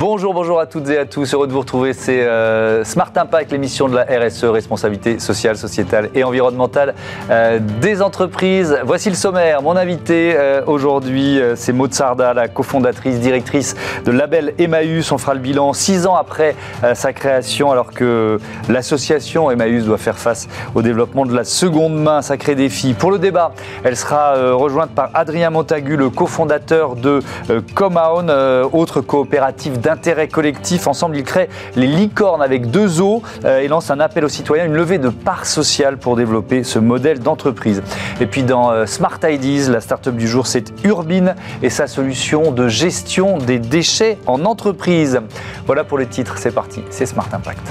Bonjour, bonjour à toutes et à tous. Heureux de vous retrouver. C'est euh, Smart Impact, l'émission de la RSE, responsabilité sociale, sociétale et environnementale euh, des entreprises. Voici le sommaire. Mon invité euh, aujourd'hui, c'est Maud Sarda, la cofondatrice, directrice de label Emmaüs. On fera le bilan six ans après sa création, alors que l'association Emmaüs doit faire face au développement de la seconde main. Sacré défi. Pour le débat, elle sera rejointe par Adrien Montagu, le cofondateur de Comaon, autre coopérative d'intérêt collectif. Ensemble, ils créent les licornes avec deux os euh, et lancent un appel aux citoyens, une levée de parts sociales pour développer ce modèle d'entreprise. Et puis dans euh, Smart Ideas, la start-up du jour, c'est Urbine et sa solution de gestion des déchets en entreprise. Voilà pour les titres, c'est parti, c'est Smart Impact.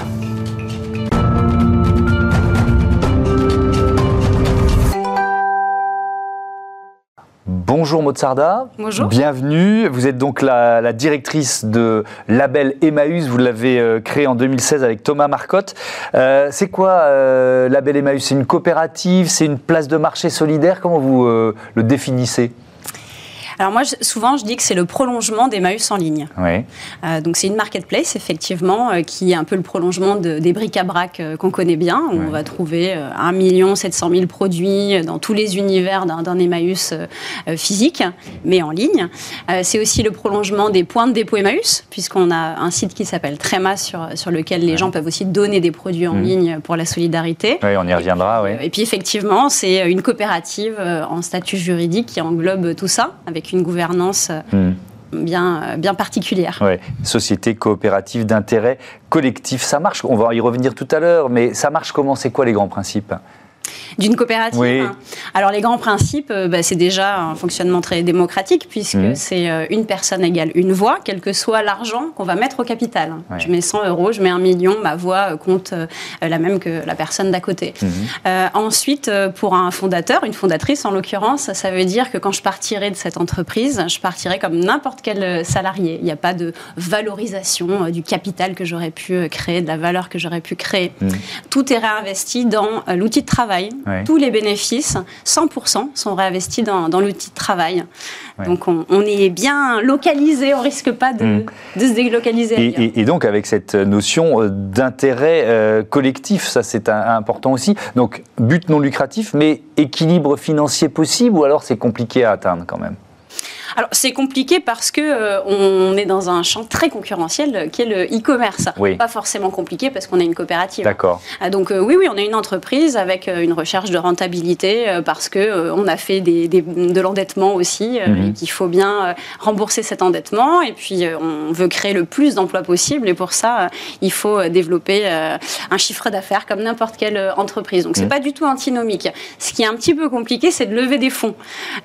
Bonjour Mozarda. Bonjour. Bienvenue. Vous êtes donc la, directrice de Label Emmaüs. Vous l'avez euh, créé en 2016 avec Thomas Marcotte. Euh, c'est quoi euh, Label Emmaüs? C'est une coopérative? C'est une place de marché solidaire? Comment vous le définissez? Alors moi, souvent, je dis que c'est le prolongement d'Emmaüs en ligne. Oui. Euh, donc c'est une marketplace, effectivement, euh, qui est un peu le prolongement des bric-à-brac euh, qu'on connaît bien. On va trouver 1 700 000 produits dans tous les univers d'un Emmaüs physique, mais en ligne. c'est aussi le prolongement des points de dépôt Emmaüs, puisqu'on a un site qui s'appelle Tréma, sur, sur lequel les gens peuvent aussi donner des produits en mm. ligne pour la solidarité. Oui, on y reviendra, oui. Et puis effectivement, c'est une coopérative en statut juridique qui englobe tout ça, avec une gouvernance euh, hmm. bien, euh, bien particulière. Ouais. Société coopérative d'intérêt collectif, ça marche, on va y revenir tout à l'heure, mais ça marche comment? C'est quoi les grands principes? D'une coopérative. Hein. Alors les grands principes, euh, bah, c'est déjà un fonctionnement très démocratique puisque mmh. c'est euh, une personne égale une voix, quel que soit l'argent qu'on va mettre au capital. Je mets 100 euros, je mets un million, ma voix euh, compte la même que la personne d'à côté. Mmh. ensuite, pour un fondateur, une fondatrice en l'occurrence, ça veut dire que quand je partirai de cette entreprise, je partirai comme n'importe quel salarié. Il n'y a pas de valorisation du capital que j'aurais pu créer, de la valeur que j'aurais pu créer. Mmh. Tout est réinvesti dans l'outil de travail, tous les bénéfices, 100%, sont réinvestis dans, l'outil de travail. Donc on, est bien localisé, on risque pas de, mm. se délocaliser. Et, donc avec cette notion euh, d'intérêt euh, collectif, ça c'est important aussi. Donc but non lucratif, mais équilibre financier possible ou alors c'est compliqué à atteindre quand même? Alors c'est compliqué parce que euh, on est dans un champ très concurrentiel euh, qui est le e-commerce. Pas forcément compliqué parce qu'on est une coopérative. D'accord. Ah, donc euh, oui, oui, on est une entreprise avec une recherche de rentabilité parce que on a fait des, de l'endettement aussi. Mhm. qu'il faut bien rembourser cet endettement et puis on veut créer le plus d'emplois possible et pour ça il faut développer un chiffre d'affaires comme n'importe quelle entreprise. Donc c'est mhm. pas du tout antinomique. Ce qui est un petit peu compliqué, c'est de lever des fonds.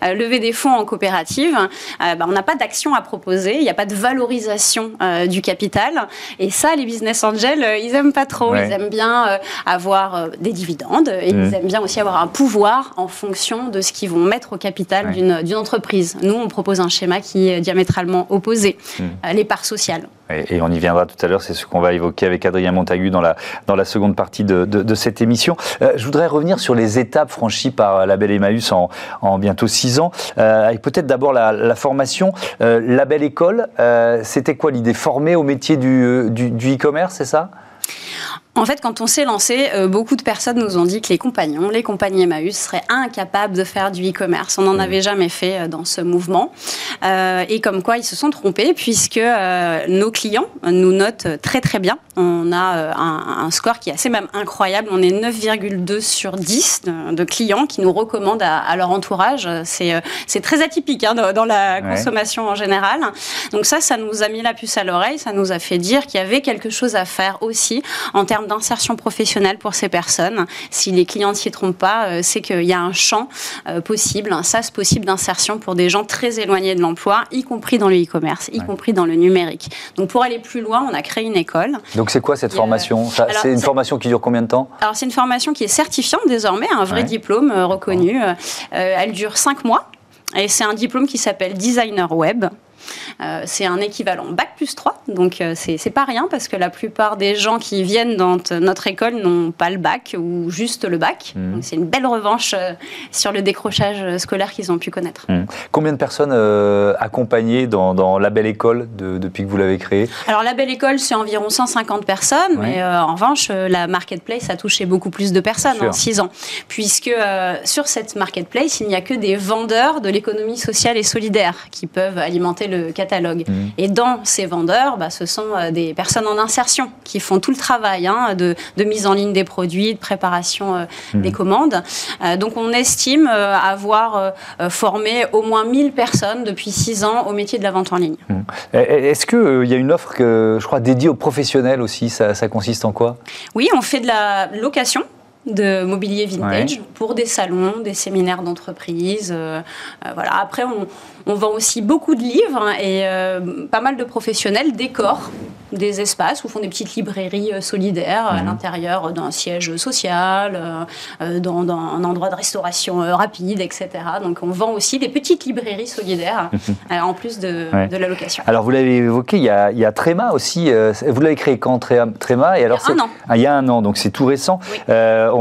lever des fonds en coopérative, euh, bah, on n'a pas d'action à proposer, il n'y a pas de valorisation euh, du capital. Et ça, les business angels, euh, ils aiment pas trop. Ils aiment bien avoir des dividendes et ils mmh. aiment bien aussi avoir un pouvoir en fonction de ce qu'ils vont mettre au capital d'une entreprise. Nous, on propose un schéma qui est diamétralement opposé, mmh. les parts sociales. Et, on y viendra tout à l'heure, c'est ce qu'on va évoquer avec Adrien Montagu dans la, dans la seconde partie de, de, cette émission. je voudrais revenir sur les étapes franchies par la Belle Emmaüs en, en bientôt six ans, avec peut-être d'abord la, la formation. Euh, la belle école, euh, c'était quoi l'idée? Former au métier du euh, e-commerce, c'est ça? En fait, quand on s'est lancé, euh, beaucoup de personnes nous ont dit que les compagnons, les compagnies Emmaüs seraient incapables de faire du e-commerce. On n'en mmh. avait jamais fait euh, dans ce mouvement. Euh, et comme quoi, ils se sont trompés puisque nos clients nous notent très très bien. On a un, score qui est assez même incroyable. On est 9,2 sur 10 de, clients qui nous recommandent à, leur entourage. C'est très atypique hein, dans, la consommation en général. Donc ça, ça nous a mis la puce à l'oreille. Ça nous a fait dire qu'il y avait quelque chose à faire aussi en termes d'insertion professionnelle pour ces personnes. Si les clients ne s'y trompent pas, euh, c'est qu'il y a un champ euh, possible, un sas possible d'insertion pour des gens très éloignés de l'emploi, y compris dans le e-commerce, y compris dans le numérique. Donc pour aller plus loin, on a créé une école. Donc c'est quoi cette formation? C'est une formation qui dure combien de temps? Alors c'est une formation qui est certifiante désormais, un vrai diplôme euh, reconnu. elle dure cinq mois et c'est un diplôme qui s'appelle designer web. C'est un équivalent bac plus 3, donc c'est pas rien parce que la plupart des gens qui viennent dans notre école n'ont pas le bac ou juste le bac. Mmh. C'est une belle revanche sur le décrochage scolaire qu'ils ont pu connaître. Mmh. Combien de personnes accompagnées dans, la belle école depuis que vous l'avez créée? Alors la belle école, c'est environ 150 personnes, mais en revanche, la marketplace a touché beaucoup plus de personnes en 6 ans, puisque sur cette marketplace, il n'y a que des vendeurs de l'économie sociale et solidaire qui peuvent alimenter le catalogue. Mmh. Et dans ces vendeurs, bah, ce sont euh, des personnes en insertion qui font tout le travail hein, de, mise en ligne des produits, de préparation euh, mmh. des commandes. Euh, donc on estime avoir formé au moins 1000 personnes depuis 6 ans au métier de la vente en ligne. Mmh. Est-ce qu'il y a une offre, que, je crois, dédiée aux professionnels aussi ça, ça consiste en quoi? Oui, on fait de la location de mobilier vintage pour des salons, des séminaires d'entreprise. Euh, euh, voilà. Après, on, on, vend aussi beaucoup de livres et euh, pas mal de professionnels décorent des espaces où font des petites librairies solidaires à mhm. l'intérieur d'un siège social, dans, un endroit de restauration rapide, etc. Donc on vend aussi des petites librairies solidaires en plus de, de, la location. Alors vous l'avez évoqué, il y, a, il y a Tréma aussi. vous l'avez créé quand Tréma? Et alors Il y a un an. Ah, il y a un an, donc c'est tout récent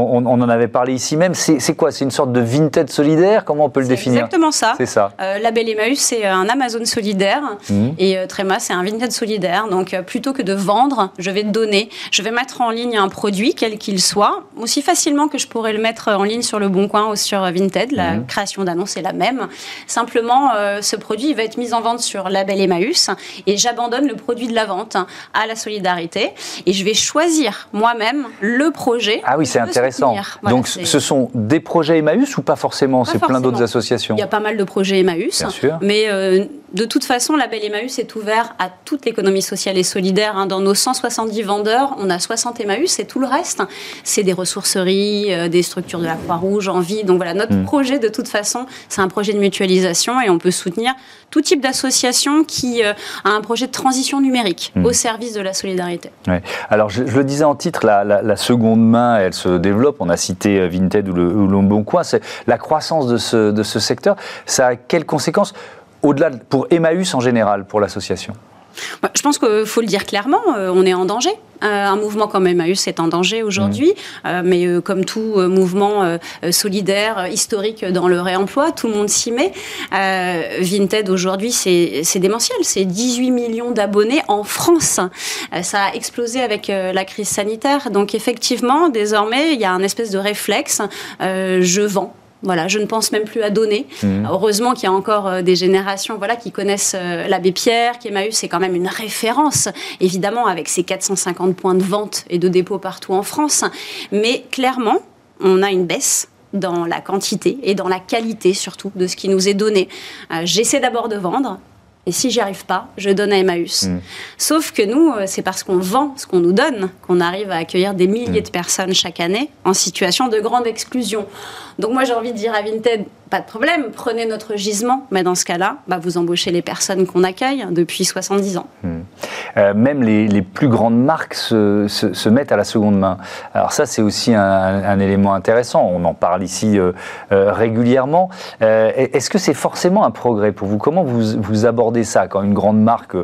on, en avait parlé ici même. C'est quoi? C'est une sorte de vintage solidaire? Comment on peut le définir? Exactement ça. C'est ça. Euh, Label Emmaüs, c'est un Amazon solidaire. Mhm. Et euh, Tréma, c'est un vintage solidaire. Donc, euh, plutôt que de vendre, je vais donner. Je vais mettre en ligne un produit, quel qu'il soit, aussi facilement que je pourrais le mettre en ligne sur Le Bon Coin ou sur Vinted. La mhm. création d'annonce est la même. Simplement, ce produit va être mis en vente sur Label Emmaüs et j'abandonne le produit de la vente à la solidarité. Et je vais choisir moi-même le projet. Ah oui, c'est intéressant. Donc ce sont des projets Emmaüs ou pas forcément? C'est plein d'autres associations Il y a pas mal de projets Emmaüs. Mais euh, de toute façon, la Belle Emmaüs est ouvert à toute l'économie sociale et solidaire. Hein. Dans nos 170 vendeurs, on a 60 Emmaüs et tout le reste, c'est des ressourceries, euh, des structures de la Croix-Rouge en vie. Donc voilà, notre hmm. projet, de toute façon, c'est un projet de mutualisation et on peut soutenir tout type d'association qui euh, a un projet de transition numérique hmm. au service de la solidarité. Alors, je, le disais en titre, la, seconde main, elle se développe. On a cité Vinted ou le, ou la croissance de ce, de ce secteur. Ça a quelles conséquences? Au-delà pour Emmaüs en général, pour l'association bah, je pense qu'il faut le dire clairement, euh, on est en danger. Euh, un mouvement comme Emmaüs est en danger aujourd'hui, mmh. euh, mais comme tout mouvement solidaire, historique dans le réemploi, tout le monde s'y met. Vinted aujourd'hui, c'est démentiel, c'est 18 millions d'abonnés en France. ça a explosé avec la crise sanitaire, donc effectivement, désormais, il y a un espèce de réflexe, je vends voilà, je ne pense même plus à donner. Mmh. Heureusement qu'il y a encore euh, des générations voilà, qui connaissent euh, l'abbé Pierre, qui Emmaüs, c'est quand même une référence, évidemment, avec ses 450 points de vente et de dépôt partout en France. Mais clairement, on a une baisse dans la quantité et dans la qualité surtout de ce qui nous est donné. Euh, j'essaie d'abord de vendre, et si j'y arrive pas, je donne à Emmaüs. Mmh. Sauf que nous, c'est parce qu'on vend ce qu'on nous donne qu'on arrive à accueillir des milliers mmh. de personnes chaque année en situation de grande exclusion. Donc moi j'ai envie de dire à Vinted, pas de problème, prenez notre gisement, mais dans ce cas-là, bah, vous embauchez les personnes qu'on accueille depuis 70 ans. Hmm. Euh, même les, plus grandes marques se, mettent à la seconde main. Alors ça c'est aussi un, élément intéressant, on en parle ici euh, euh, régulièrement. Est-ce que c'est forcément un progrès pour vous? Comment vous, abordez ça? Quand une grande marque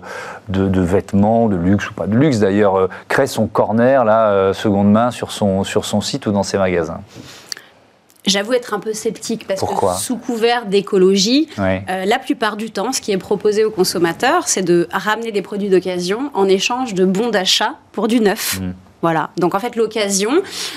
de, vêtements, de luxe ou pas de luxe d'ailleurs, crée son corner, là, seconde main, sur son, sur son site ou dans ses magasins? J'avoue être un peu sceptique parce que sous couvert d'écologie, euh, la plupart du temps, ce qui est proposé aux consommateurs, c'est de ramener des produits d'occasion en échange de bons d'achat pour du neuf. Mmh. Voilà. Donc en fait, l'occasion,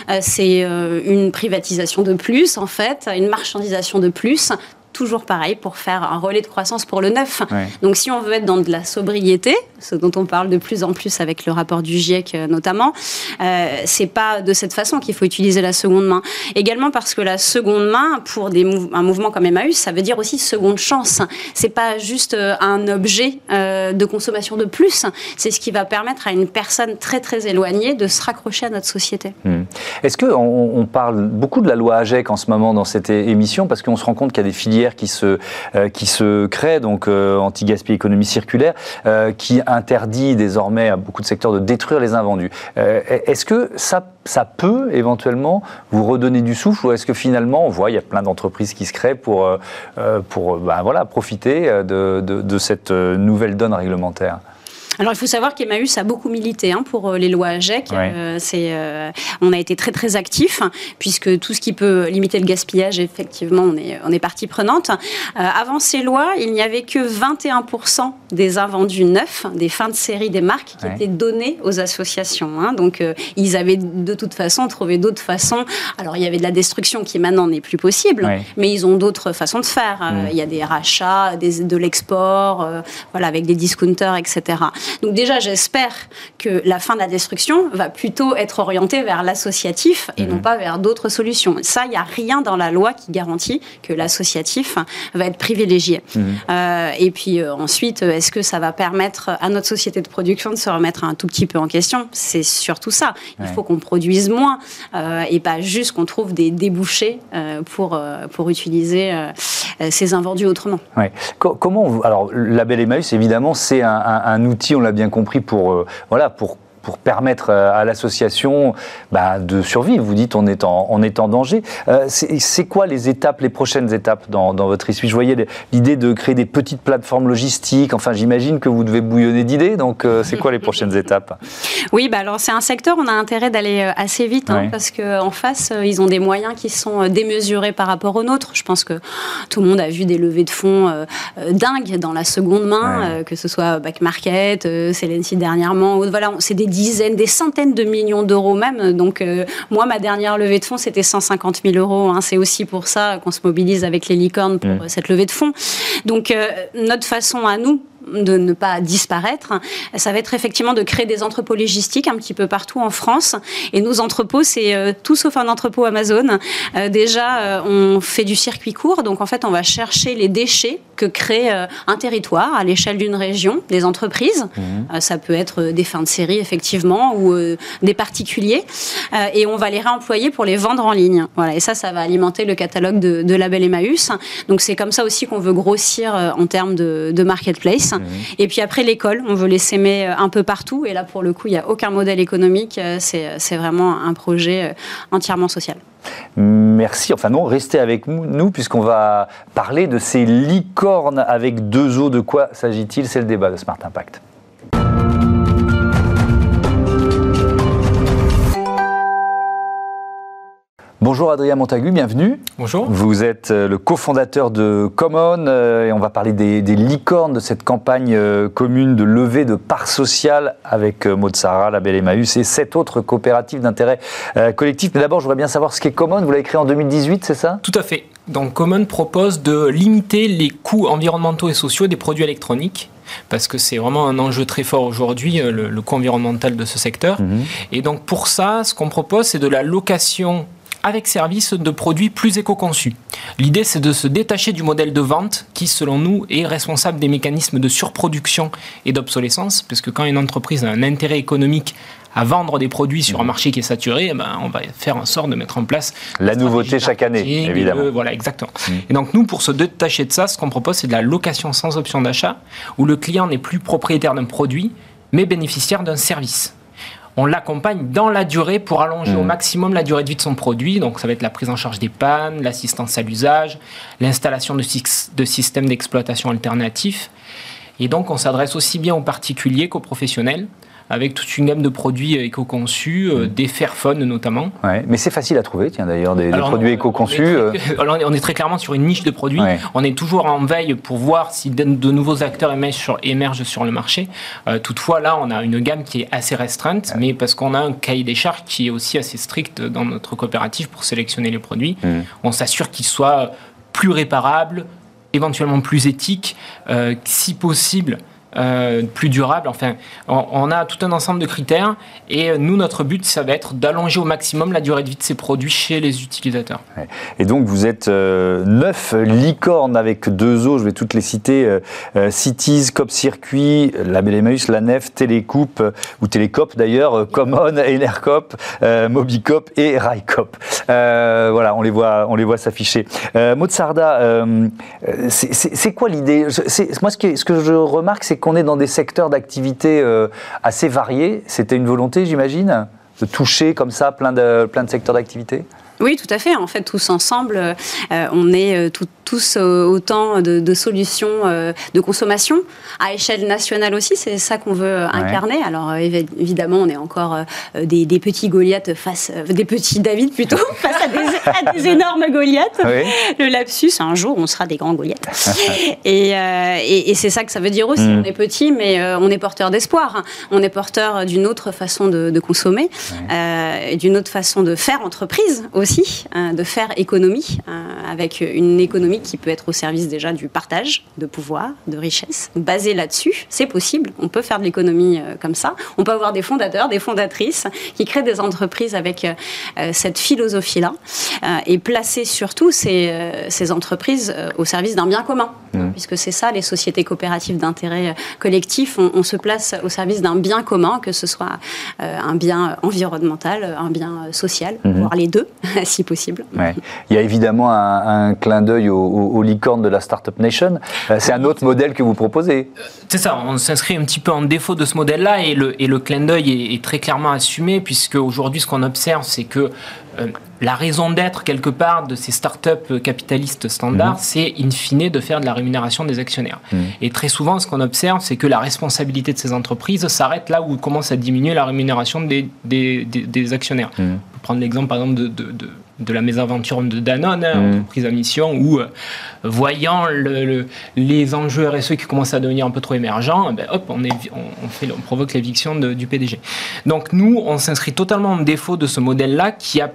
euh, c'est euh, une privatisation de plus, en fait, une marchandisation de plus toujours pareil pour faire un relais de croissance pour le neuf. Donc si on veut être dans de la sobriété, ce dont on parle de plus en plus avec le rapport du GIEC euh, notamment, euh, c'est pas de cette façon qu'il faut utiliser la seconde main. Également parce que la seconde main, pour des un mouvement comme Emmaüs, ça veut dire aussi seconde chance. C'est pas juste euh, un objet euh, de consommation de plus, c'est ce qui va permettre à une personne très très éloignée de se raccrocher à notre société. Hmm. Est-ce qu'on on parle beaucoup de la loi AGEC en ce moment dans cette émission? Parce qu'on se rend compte qu'il y a des filières qui se, qui se crée, donc anti-gaspi économie circulaire, qui interdit désormais à beaucoup de secteurs de détruire les invendus. Est-ce que ça, ça peut éventuellement vous redonner du souffle ou est-ce que finalement on voit il y a plein d'entreprises qui se créent pour, pour ben, voilà, profiter de, de cette nouvelle donne réglementaire? Alors, il faut savoir qu'Emmaüs a beaucoup milité hein, pour euh, les lois AGEC. Euh, c'est, euh, on a été très, très actifs, puisque tout ce qui peut limiter le gaspillage, effectivement, on est, on est partie prenante. avant ces lois, il n'y avait que 21% des invendus neufs, des fins de série des marques, qui étaient donnés aux associations. Hein. Donc, ils avaient de toute façon trouvé d'autres façons. Alors, il y avait de la destruction qui maintenant n'est plus possible, mais ils ont d'autres façons de faire. Mm. Il y a des rachats, des, de l'export, voilà, avec des discounters, etc. Donc déjà, j'espère que la fin de la destruction va plutôt être orientée vers l'associatif et non mhm. pas vers d'autres solutions. Ça, il n'y a rien dans la loi qui garantit que l'associatif va être privilégié. Mhm. Euh, et puis euh, ensuite, est-ce que ça va permettre à notre société de production de se remettre un tout petit peu en question? C'est surtout ça. Il faut qu'on produise moins euh, et pas juste qu'on trouve des débouchés pour, pour utiliser ces invendus autrement. Comment alors Label Emmaüs, évidemment, c'est un, un outil on l'a bien compris, pour, euh, voilà, pour pour permettre euh, à l'association bah, de survivre. Vous dites on est en, on est en danger. Euh, c'est quoi les étapes, les prochaines étapes dans, votre issue Je voyais l'idée de créer des petites plateformes logistiques. Enfin, j'imagine que vous devez bouillonner d'idées. Donc, euh, c'est quoi les prochaines étapes? Oui, bah alors c'est un secteur, on a intérêt d'aller assez vite hein, parce qu'en face, ils ont des moyens qui sont démesurés par rapport aux nôtres. Je pense que tout le monde a vu des levées de fonds dingues dans la seconde main, que ce soit Back Market, Celency dernièrement. Voilà, c'est des dizaines, des centaines de millions d'euros même. Donc, euh, moi, ma dernière levée de fonds, c'était 150 000 euros. Hein. C'est aussi pour ça qu'on se mobilise avec les licornes pour mmh. cette levée de fonds. Donc, euh, notre façon à nous, de ne pas disparaître, ça va être effectivement de créer des entrepôts logistiques un petit peu partout en France. Et nos entrepôts, c'est euh, tout sauf un entrepôt Amazon. Euh, déjà, euh, on fait du circuit court, donc en fait, on va chercher les déchets que crée un territoire à l'échelle d'une région, des entreprises. Mmh. ça peut être des fins de série, effectivement, ou des particuliers. et on va les réemployer pour les vendre en ligne. Voilà. Et ça, ça va alimenter le catalogue de, de Label Emmaüs. Donc c'est comme ça aussi qu'on veut grossir en termes de, de marketplace. Mhm. Et puis après, l'école, on veut les s'aimer euh, un peu partout. Et là, pour le coup, il n'y a aucun modèle économique. Euh, c'est vraiment un projet euh, entièrement social. Merci. Enfin non, restez avec nous puisqu'on va parler de ces licornes avec deux os. De quoi s'agit-il? C'est le débat de Smart Impact. Bonjour Adrien Montagu, bienvenue. Bonjour. Vous êtes euh, le cofondateur de Common euh, et on va parler des, licornes de cette campagne euh, commune de levée de parts sociales avec Motsara, la Belle Emmaüs et sept autres coopératives d'intérêt collectif. Mais d'abord, je voudrais bien savoir ce qu'est Common. Vous l'avez créé en 2018, c'est ça? Tout à fait. Donc Common propose de limiter les coûts environnementaux et sociaux des produits électroniques parce que c'est vraiment un enjeu très fort aujourd'hui, le, coût environnemental de ce secteur. Mhm. Et donc pour ça, ce qu'on propose, c'est de la location avec service de produits plus éco-conçus. L'idée, c'est de se détacher du modèle de vente qui, selon nous, est responsable des mécanismes de surproduction et d'obsolescence, parce que quand une entreprise a un intérêt économique à vendre des produits sur un marché qui est saturé, eh ben, on va faire en sorte de mettre en place la nouveauté chaque année, évidemment. voilà, exactement. Mm. Et donc nous, pour se détacher de ça, ce qu'on propose, c'est de la location sans option d'achat, où le client n'est plus propriétaire d'un produit, mais bénéficiaire d'un service on l'accompagne dans la durée pour allonger au mmh. maximum la durée de vie de son produit. Donc ça va être la prise en charge des pannes, l'assistance à l'usage, l'installation de, de systèmes d'exploitation alternatifs. Et donc on s'adresse aussi bien aux particuliers qu'aux professionnels avec toute une gamme de produits éco-conçus, euh, mm. des Fairphone notamment. Ouais, mais c'est facile à trouver, tiens d'ailleurs, des, produits éco-conçus. Euh. On, est très clairement sur une niche de produits. On est toujours en veille pour voir si de, nouveaux acteurs émergent sur, émergent sur le marché. Euh, toutefois, là, on a une gamme qui est assez restreinte, mais parce qu'on a un cahier des charges qui est aussi assez strict dans notre coopérative pour sélectionner les produits. Mm. On s'assure qu'ils soient plus réparables, éventuellement plus éthiques, si possible euh, plus durable. Enfin, on, a tout un ensemble de critères et nous, notre but, ça va être d'allonger au maximum la durée de vie de ces produits chez les utilisateurs. Et donc, vous êtes neuf licornes avec deux eaux, je vais toutes les citer Cities, Cop Circuit, Label Emmaüs, La Nef, Télécoupe ou Télécop d'ailleurs, Common, Enercop, Mobicop et Raicop. voilà, on les voit, on les voit s'afficher. Mozarda, c'est quoi l'idée? Moi, ce que, ce que je remarque, c'est qu'on est dans des secteurs d'activité euh, assez variés. C'était une volonté, j'imagine, de toucher comme ça plein de, plein de secteurs d'activité? Oui, tout à fait. En fait, tous ensemble, euh, on est euh, tous autant de, solutions de consommation à échelle nationale aussi. C'est ça qu'on veut incarner. Alors évidemment, on est encore des, petits Goliaths face, des petits David plutôt face à des, énormes Goliaths. Le lapsus, un jour, on sera des grands Goliaths. et, c'est ça que ça veut dire aussi. Mm. On est petit, mais on est porteur d'espoir. On est porteur d'une autre façon de, consommer, et d'une autre façon de faire entreprise aussi Hein, de faire économie, hein, avec une économie qui peut être au service déjà du partage de pouvoir, de richesse. Basée là-dessus, c'est possible. On peut faire de l'économie euh, comme ça. On peut avoir des fondateurs, des fondatrices qui créent des entreprises avec euh, euh, cette philosophie-là et placer surtout ces, ces entreprises au service d'un bien commun. Mmh. Puisque c'est ça, les sociétés coopératives d'intérêt collectif, on, se place au service d'un bien commun, que ce soit un bien environnemental, un bien social, mmh. voire les deux. Si possible. Il y a évidemment un, clin d'œil aux, licornes de la Startup Nation. Euh, c'est un autre modèle que vous proposez. C'est ça, on s'inscrit un petit peu en défaut de ce modèle-là et le, et le clin d'œil est, très clairement assumé puisque aujourd'hui ce qu'on observe c'est que euh, la raison d'être quelque part de ces startups capitalistes standards, mhm. c'est in fine de faire de la rémunération des actionnaires. Mhm. Et très souvent, ce qu'on observe, c'est que la responsabilité de ces entreprises s'arrête là où commence à diminuer la rémunération des, des, actionnaires. Mhm. Prendre l'exemple par exemple de, de, de la mésaventure de Danone, hein, entreprise à mission, où, euh, voyant le, les enjeux RSE qui commencent à devenir un peu trop émergents, eh ben, hop, on, est, on, fait, on provoque l'éviction du PDG. Donc nous, on s'inscrit totalement en défaut de ce modèle-là qui a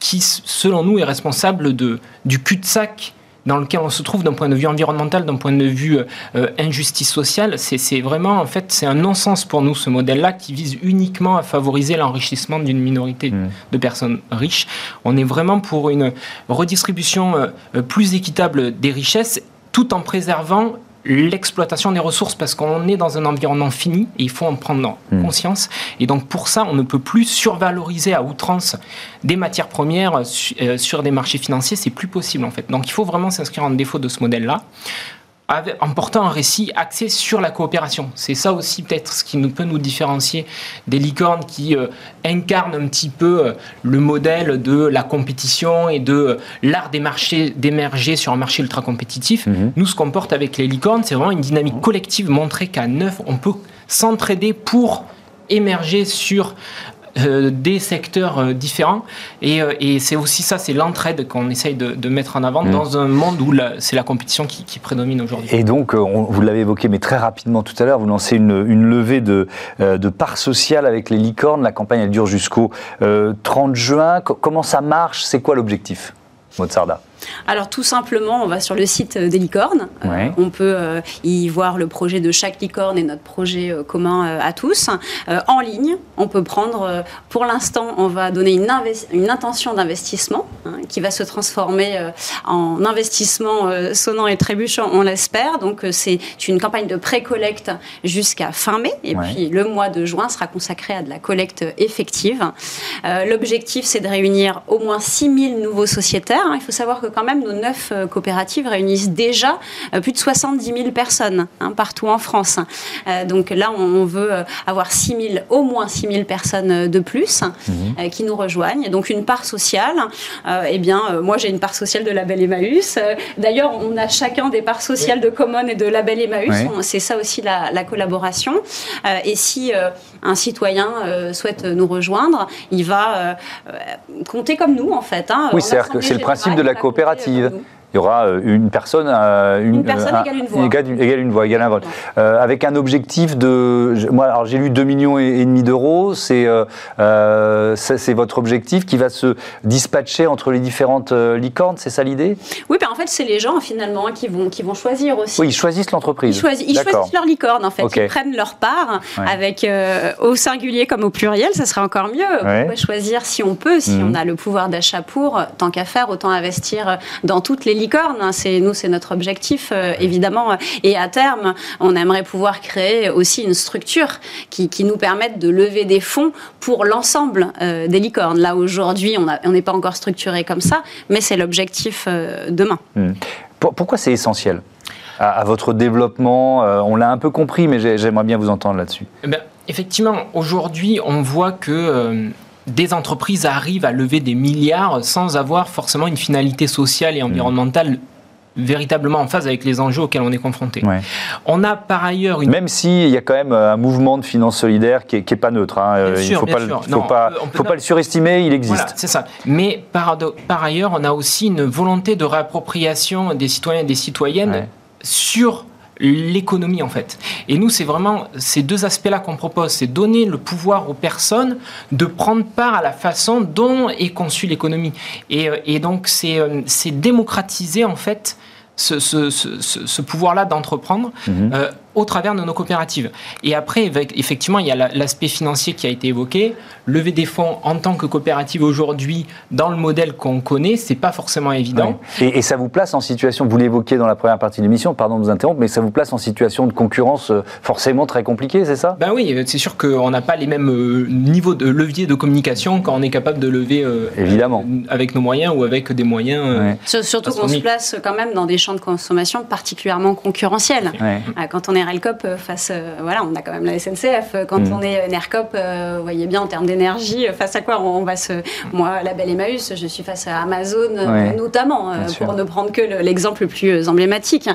qui, selon nous, est responsable de, du cul-de-sac dans lequel on se trouve d'un point de vue environnemental, d'un point de vue euh, injustice sociale, c'est vraiment, en fait, c'est un non-sens pour nous, ce modèle-là, qui vise uniquement à favoriser l'enrichissement d'une minorité mmh. de personnes riches. On est vraiment pour une redistribution euh, plus équitable des richesses, tout en préservant l'exploitation des ressources parce qu'on est dans un environnement fini et il faut en prendre hmm. conscience. Et donc pour ça, on ne peut plus survaloriser à outrance des matières premières euh, sur des marchés financiers, c'est plus possible en fait. Donc il faut vraiment s'inscrire en défaut de ce modèle-là en portant un récit axé sur la coopération. C'est ça aussi peut-être ce qui nous peut nous différencier des licornes qui euh, incarnent un petit peu euh, le modèle de la compétition et de euh, l'art des marchés d'émerger sur un marché ultra compétitif. Mhm. Nous, ce qu'on porte avec les licornes, c'est vraiment une dynamique collective, montrer qu'à neuf, on peut s'entraider pour émerger sur euh, des secteurs euh, différents. Euh, et, c'est aussi ça, c'est l'entraide qu'on essaye de, mettre en avant mm. dans un monde où c'est la compétition qui, prédomine aujourd'hui. Et donc, vous l'avez évoqué, mais très rapidement tout à l'heure, vous lancez une, levée de, de parts sociales avec les licornes. La campagne, elle dure jusqu'au 30 juin. comment ça marche? C'est quoi l'objectif Mozarda? Alors tout simplement, on va sur le site des licornes. Euh, on peut euh, y voir le projet de chaque licorne et notre projet euh, commun à tous. en ligne, on peut prendre, pour l'instant, on va donner une, une intention d'investissement hein, qui va se transformer en investissement sonnant et trébuchant, on l'espère. Donc c'est une campagne de pré-collecte jusqu'à fin mai. Et puis le mois de juin sera consacré à de la collecte effective. L'objectif, c'est de réunir au moins 6000 nouveaux sociétaires. Hein. Il faut savoir que quand même, nos neuf euh, coopératives réunissent déjà euh, plus de 70 000 personnes hein, partout en France. Euh, donc là, on veut avoir 6 000, au moins 6 000 personnes de plus mhm. qui nous rejoignent. Donc une part sociale. eh bien, moi, j'ai une part sociale de Label Emmaüs. D'ailleurs, on a chacun des parts sociales de Common et de Label Emmaüs. C'est ça aussi la, collaboration. et si un citoyen souhaite nous rejoindre, il va compter comme nous, en fait. Hein. oui, c'est le principe de la coopérative coopérative il y aura euh, une personne, euh, une, personne égale une voix, égale, une voix, égale un vote, euh, avec un objectif de, moi, alors j'ai lu 2 millions et, demi d'euros, c'est c'est votre objectif qui va se dispatcher entre les différentes licornes, c'est ça l'idée? Oui, ben en fait c'est les gens finalement qui vont qui vont choisir aussi. Oui, ils choisissent l'entreprise. Ils, choisissent, ils choisissent leur licorne en fait, ils prennent leur part avec au singulier comme au pluriel, ça serait encore mieux. Pourquoi choisir si on peut, si mhm. on a le pouvoir d'achat pour, tant qu'à faire, autant investir dans toutes les licorne. Hein. C'est nous, c'est notre objectif euh, évidemment. Et à terme, on aimerait pouvoir créer aussi une structure qui, nous permette de lever des fonds pour l'ensemble euh, des licornes. Là aujourd'hui, on n'est pas encore structuré comme ça, mais c'est l'objectif euh, demain. Hmm. Pourquoi c'est essentiel? À, votre développement On l'a un peu compris, mais j'aimerais bien vous entendre là-dessus. Eh ben, effectivement, aujourd'hui, on voit que des entreprises arrivent à lever des milliards sans avoir forcément une finalité sociale et environnementale véritablement en phase avec les enjeux auxquels on est confronté. On a par ailleurs une... Même s'il y a quand même un mouvement de finances solidaires qui n'est pas neutre. Hein. il ne faut, pas, faut, pas, le surestimer, il existe. Voilà, c'est ça. Mais par, par, ailleurs, on a aussi une volonté de réappropriation des citoyens et des citoyennes sur l'économie en fait. Et nous, c'est vraiment ces deux aspects-là qu'on propose, c'est donner le pouvoir aux personnes de prendre part à la façon dont est conçue l'économie. Et, euh, donc, euh, c'est démocratiser en fait ce, pouvoir-là d'entreprendre. Mhm. Euh, au travers de nos coopératives. Et après, effectivement, il y a l'aspect financier qui a été évoqué. Lever des fonds en tant que coopérative aujourd'hui, dans le modèle qu'on connaît, c'est pas forcément évident. Et, ça vous place en situation, vous l'évoquiez dans la première partie de l'émission, pardon de vous interrompre, mais ça vous place en situation de concurrence euh, forcément très compliquée, c'est ça? Ben oui, c'est sûr qu'on n'a pas les mêmes euh, niveaux de levier de communication quand on est capable de lever euh, Évidemment. avec nos moyens ou avec des moyens. Surtout qu'on se place quand même dans des champs de consommation particulièrement concurrentiels. Quand on est RELCOP euh, face, euh, voilà, on a quand même la SNCF. Euh, quand mm. on est NERCOP, vous voyez bien en termes d'énergie, face à quoi on va se. Moi, la belle Emmaüs, je suis face à Amazon notamment, pour ne prendre que l'exemple le plus emblématique.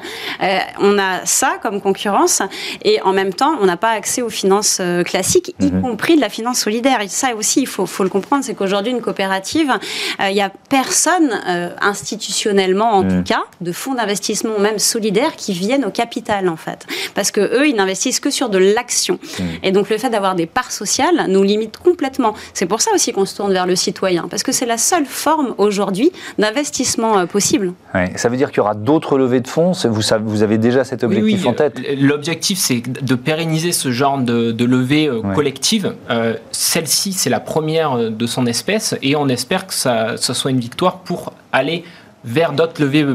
on a ça comme concurrence et en même temps, on n'a pas accès aux finances classiques, y mm-hmm. compris de la finance solidaire. Et ça aussi, il faut, faut le comprendre, c'est qu'aujourd'hui, une coopérative, il n'y a personne institutionnellement, en mm. tout cas, de fonds d'investissement même solidaires qui viennent au capital, en fait. Parce que eux, ils n'investissent que sur de l'action. Mmh. Et donc le fait d'avoir des parts sociales nous limite complètement. C'est pour ça aussi qu'on se tourne vers le citoyen, parce que c'est la seule forme aujourd'hui d'investissement euh, possible. Ça veut dire qu'il y aura d'autres levées de fonds? Vous, vous avez déjà cet objectif en tête? L'objectif, c'est de pérenniser ce genre de, de levée euh, collective. Euh, celle-ci, c'est la première de son espèce, et on espère que ça, ça soit une victoire pour aller vers d'autres levées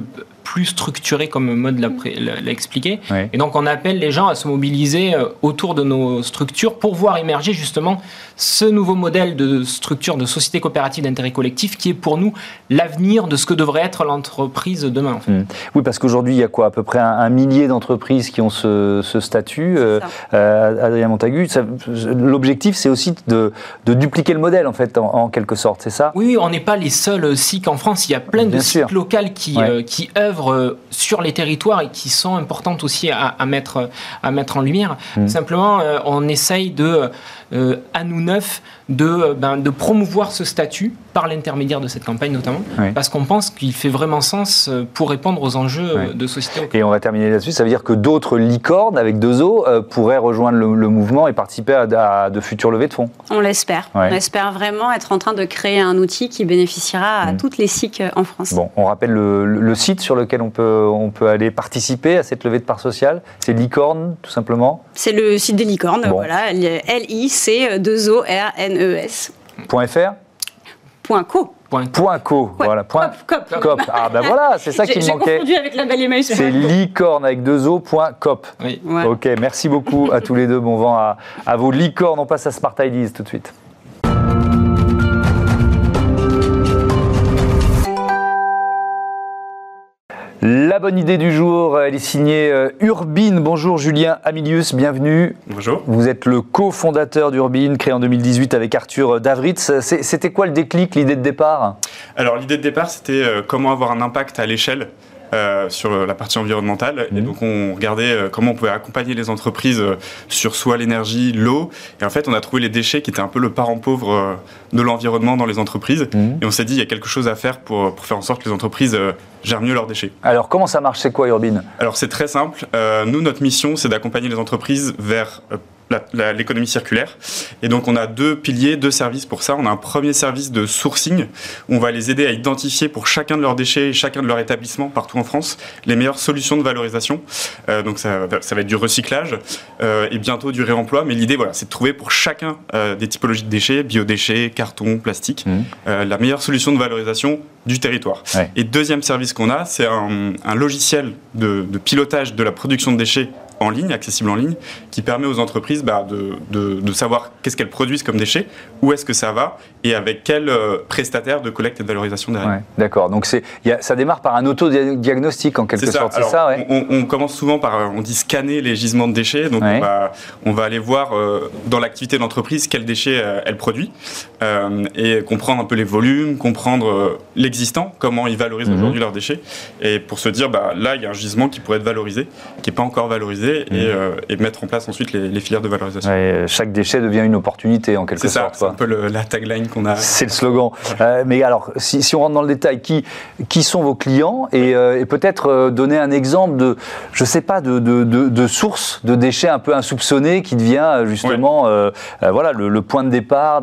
plus structuré comme mode l'a expliqué. Et donc on appelle les gens à se mobiliser euh, autour de nos structures pour voir émerger justement ce nouveau modèle de structure de société coopérative d'intérêt collectif qui est pour nous l'avenir de ce que devrait être l'entreprise demain. Mmh. Oui, parce qu'aujourd'hui il y a quoi? À peu près un, millier d'entreprises qui ont ce, statut. Euh, euh, Adrien Montagu, l'objectif c'est aussi de, dupliquer le modèle en fait, en, quelque sorte, c'est ça? Oui, on n'est pas les seuls SIC en France. Il y a plein de SIC locales qui, qui œuvrent euh, sur les territoires et qui sont importantes aussi à, mettre, à mettre en lumière. Mmh. Simplement, euh, on essaye de, euh, à nous neuf, de, ben, de promouvoir ce statut par l'intermédiaire de cette campagne notamment, parce qu'on pense qu'il fait vraiment sens euh, pour répondre aux enjeux euh, de société. Et on va terminer là-dessus, ça veut dire que d'autres licornes avec deux os euh, pourraient rejoindre le, mouvement et participer à, de futures levées de fonds. On l'espère. On espère vraiment être en train de créer un outil qui bénéficiera à mm. toutes les SIC en France. Bon, on rappelle le, site sur lequel on peut, on peut aller participer à cette levée de parts sociales. C'est licorne, tout simplement C'est le site des licornes, voilà, L-I-C-2-O-R-N-E-S. .fr Point co. Point, co, voilà. Point cop, cop. Ah ben voilà, c'est ça qui me manquait. J'ai confondu avec la belle image. C'est licorne avec deux O, point cop. Oui. Ok, merci beaucoup à tous les deux. Bon vent à, à vos licornes. On passe à Smart Ideas tout de suite. La bonne idée du jour, elle est signée euh, Urbine. Bonjour Julien Amilius, bienvenue. Bonjour. Vous êtes le cofondateur d'Urbine, créé en 2018 avec Arthur Davritz. C'était quoi le déclic, l'idée de départ? Alors l'idée de départ, c'était euh, comment avoir un impact à l'échelle sur la partie environnementale. Et mhm. donc, on regardait comment on pouvait accompagner les entreprises sur soit l'énergie, l'eau. Et en fait, on a trouvé les déchets qui étaient un peu le parent pauvre de l'environnement dans les entreprises. Mhm. Et on s'est dit, il y a quelque chose à faire pour, pour faire en sorte que les entreprises gèrent mieux leurs déchets. Alors, comment ça marche? C'est quoi, Urbine? Alors, c'est très simple. nous, notre mission, c'est d'accompagner les entreprises vers l'économie circulaire. Et donc on a deux piliers, deux services pour ça. On a un premier service de sourcing où on va les aider à identifier pour chacun de leurs déchets et chacun de leurs établissements partout en France les meilleures solutions de valorisation. Euh, donc ça, ça, va être du recyclage euh, et bientôt du réemploi. Mais l'idée, voilà, c'est de trouver pour chacun euh, des typologies de déchets, biodéchets, carton, plastique, mmh. la meilleure solution de valorisation du territoire. Et deuxième service qu'on a, c'est un, un, logiciel de, de pilotage de la production de déchets en ligne, accessible en ligne, qui permet aux entreprises bah, de, de, savoir qu'est-ce qu'elles produisent comme déchets, où est-ce que ça va et avec quel euh, prestataire de collecte et de valorisation derrière. D'accord, donc y a, ça démarre par un autodiagnostic en quelque sorte, c'est ça on, commence souvent par, euh, on dit scanner les gisements de déchets, donc on, va, on, va, aller voir euh, dans l'activité de l'entreprise quels déchets elle produit et comprendre un peu les volumes, comprendre l'existant, comment ils valorisent mhm. aujourd'hui leurs déchets. Et pour se dire, bah, là il y a un gisement qui pourrait être valorisé, qui n'est pas encore valorisé Mhm. euh, et, mettre en place ensuite les, filières de valorisation. chaque déchet devient une opportunité en quelque sorte. C'est un peu la tagline qu'on a. C'est le slogan. Euh, mais alors, si, si, on rentre dans le détail, qui, qui sont vos clients et, euh, et peut-être euh, donner un exemple de, je sais pas, de, de, de, de source de déchets un peu insoupçonnés qui devient justement voilà, le, le, point de départ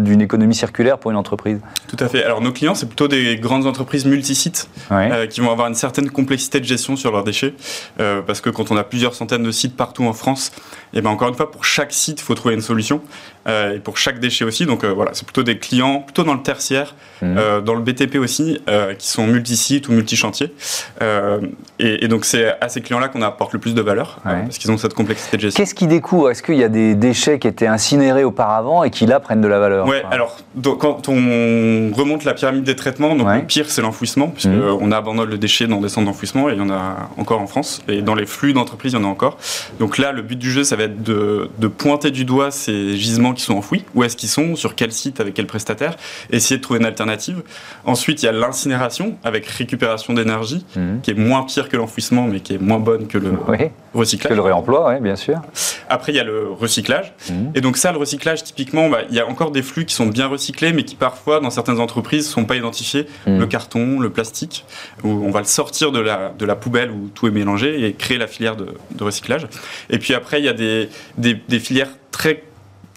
d'une économie circulaire pour une entreprise. Tout à fait. Alors nos clients, c'est plutôt des grandes entreprises multisites qui vont avoir une certaine complexité de gestion sur leurs déchets parce que quand on a plusieurs centaines de sites partout en France. Et ben encore une fois, pour chaque site, il faut trouver une solution. Euh, et pour chaque déchet aussi. Donc euh, voilà, c'est plutôt des clients, plutôt dans le tertiaire, mhm. euh, dans le BTP aussi, qui sont multi-sites ou multi-chantiers. Et, et, donc c'est à ces clients-là qu'on apporte le plus de valeur, parce qu'ils ont cette complexité de gestion. Qu'est-ce qui découvre? Est-ce qu'il y a des déchets qui étaient incinérés auparavant et qui là prennent de la valeur? Ouais, alors quand on remonte la pyramide des traitements, donc le pire c'est l'enfouissement, puisqu'on mhm. on abandonne le déchet dans des centres d'enfouissement, et il y en a encore en France, et dans les flux d'entreprise, il y en a encore. Donc là, le but du jeu, ça va être de, de pointer du doigt ces gisements qui sont enfouis, où est-ce qu'ils sont, sur quel site, avec quel prestataire, essayer de trouver une alternative. Ensuite, il y a l'incinération avec récupération d'énergie, mhm. qui est moins pire que l'enfouissement, mais qui est moins bonne que le recyclage. Que le réemploi, oui, bien sûr. Après, il y a le recyclage. Mhm. Et donc ça, le recyclage, typiquement, bah, il y a encore des flux qui sont bien recyclés, mais qui parfois, dans certaines entreprises, ne sont pas identifiés. Mhm. Le carton, le plastique, où on va le sortir de la, de la poubelle où tout est mélangé et créer la filière de, recyclage. Et puis après, il y a des, des, des filières très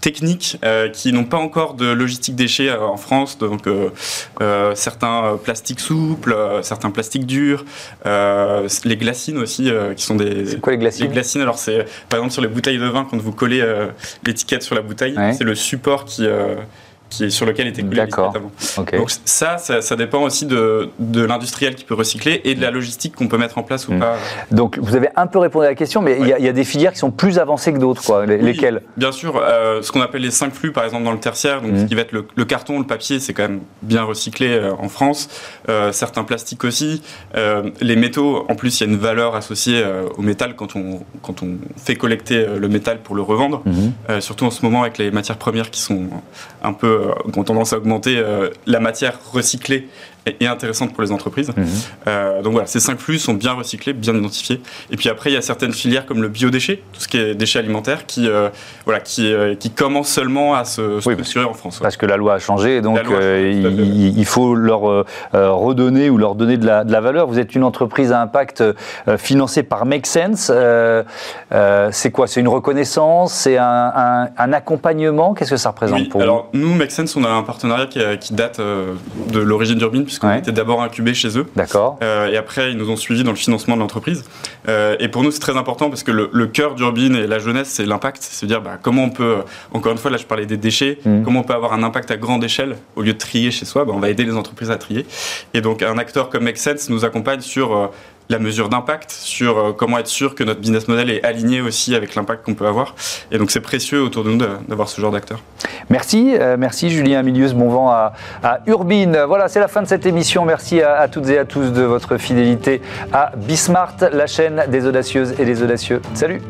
techniques euh, qui n'ont pas encore de logistique déchets euh, en France, donc euh, certains plastiques souples, certains plastiques durs, les glacines aussi, qui sont des. C'est quoi les glacines Les glacines, alors c'est par exemple sur les bouteilles de vin, quand vous collez l'étiquette sur la bouteille, c'est le support qui qui est sur lequel était coulé D'accord. Donc ça, ça, dépend aussi de, de l'industriel qui peut recycler et de la logistique qu'on peut mettre en place ou mm. pas. Donc vous avez un peu répondu à la question, mais il y, a des filières qui sont plus avancées que d'autres, quoi. lesquelles? Bien sûr, euh, ce qu'on appelle les cinq flux, par exemple dans le tertiaire, donc ce mm. qui va être le, carton, le papier, c'est quand même bien recyclé euh, en France. Euh, certains plastiques aussi. les métaux, en plus, il y a une valeur associée au métal quand on, quand on fait collecter le métal pour le revendre. Mm-hmm. surtout en ce moment avec les matières premières qui sont un peu ont tendance à augmenter, euh, la matière recyclée et intéressante pour les entreprises. Mhm. Euh, donc voilà, ces cinq flux sont bien recyclés, bien identifiés. Et puis après, il y a certaines filières comme le biodéchet, tout ce qui est déchets alimentaires, qui, euh, voilà, qui, euh, qui commencent seulement à se structurer en France. Parce que la loi a changé, donc il, faut leur redonner ou leur donner de la, de la, valeur. Vous êtes une entreprise à impact financée par Make Sense. c'est quoi? C'est une reconnaissance? C'est un, un, accompagnement? Qu'est-ce que ça représente pour alors, nous, Make Sense, on a un partenariat qui, qui date de l'origine d'Urbine puisqu'on était d'abord incubé chez eux. D'accord. Euh, et après, ils nous ont suivis dans le financement de l'entreprise. Euh, et pour nous, c'est très important parce que le, cœur d'Urbine et la jeunesse, c'est l'impact. C'est dire bah, comment on peut, encore une fois, là je parlais des déchets, mm. comment on peut avoir un impact à grande échelle au lieu de trier chez soi? Bah, on va aider les entreprises à trier. Et donc, un acteur comme Make Sense nous accompagne sur euh, la mesure d'impact, sur euh, comment être sûr que notre business model est aligné aussi avec l'impact qu'on peut avoir. Et donc c'est précieux autour de nous d'avoir ce genre d'acteurs. Merci, euh, merci Julien Milius, bon vent à, Urbine. Voilà, c'est la fin de cette émission. Merci à, toutes et à tous de votre fidélité à Bismart, la chaîne des audacieuses et des audacieux. Salut